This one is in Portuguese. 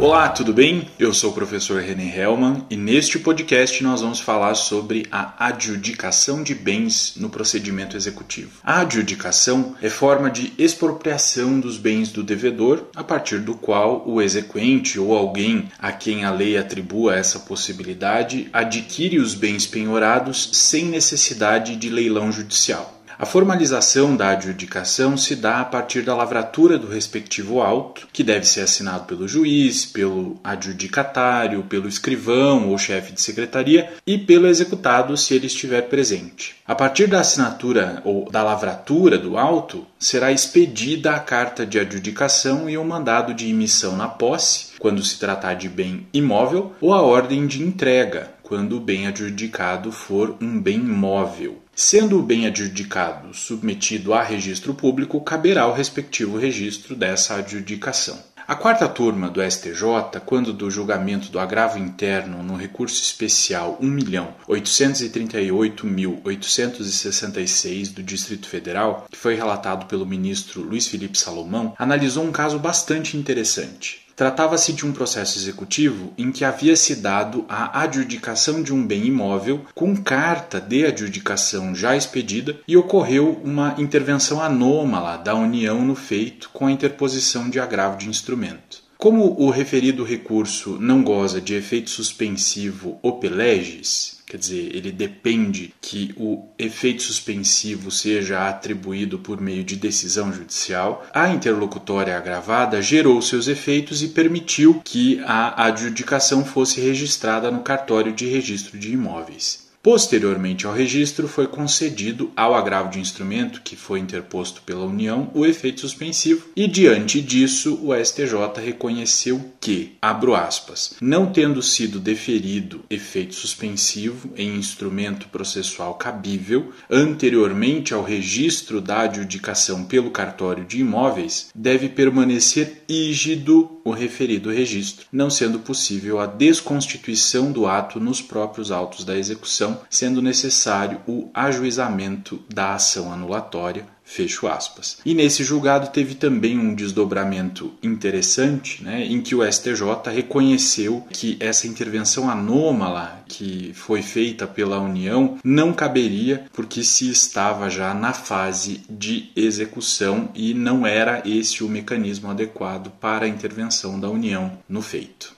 Olá, tudo bem? Eu sou o professor René Hellman e neste podcast nós vamos falar sobre a adjudicação de bens no procedimento executivo. A adjudicação é forma de expropriação dos bens do devedor, a partir do qual o exequente ou alguém a quem a lei atribua essa possibilidade adquire os bens penhorados sem necessidade de leilão judicial. A formalização da adjudicação se dá a partir da lavratura do respectivo auto, que deve ser assinado pelo juiz, pelo adjudicatário, pelo escrivão ou chefe de secretaria e pelo executado se ele estiver presente. A partir da assinatura ou da lavratura do auto, será expedida a carta de adjudicação e o mandado de emissão na posse, quando se tratar de bem imóvel, ou a ordem de entrega, quando o bem adjudicado for um bem móvel. Sendo o bem adjudicado submetido a registro público, caberá o respectivo registro dessa adjudicação. A quarta turma do STJ, quando do julgamento do agravo interno no recurso especial 1.838.866 do Distrito Federal, que foi relatado pelo ministro Luiz Felipe Salomão, analisou um caso bastante interessante. Tratava-se de um processo executivo em que havia se dado a adjudicação de um bem imóvel com carta de adjudicação já expedida e ocorreu uma intervenção anômala da União no feito com a interposição de agravo de instrumento. Como o referido recurso não goza de efeito suspensivo opelegis, quer dizer, ele depende que o efeito suspensivo seja atribuído por meio de decisão judicial, a interlocutória agravada gerou seus efeitos e permitiu que a adjudicação fosse registrada no cartório de registro de imóveis. Posteriormente ao registro, foi concedido ao agravo de instrumento que foi interposto pela União o efeito suspensivo e, diante disso, o STJ reconheceu que, abro aspas, não tendo sido deferido efeito suspensivo em instrumento processual cabível anteriormente ao registro da adjudicação pelo cartório de imóveis, deve permanecer ígido o referido registro, não sendo possível a desconstituição do ato nos próprios autos da execução, sendo necessário o ajuizamento da ação anulatória Fecho aspas. E nesse julgado teve também um desdobramento interessante, né, em que o STJ reconheceu que essa intervenção anômala que foi feita pela União não caberia porque se estava já na fase de execução e não era esse o mecanismo adequado para a intervenção da União no feito.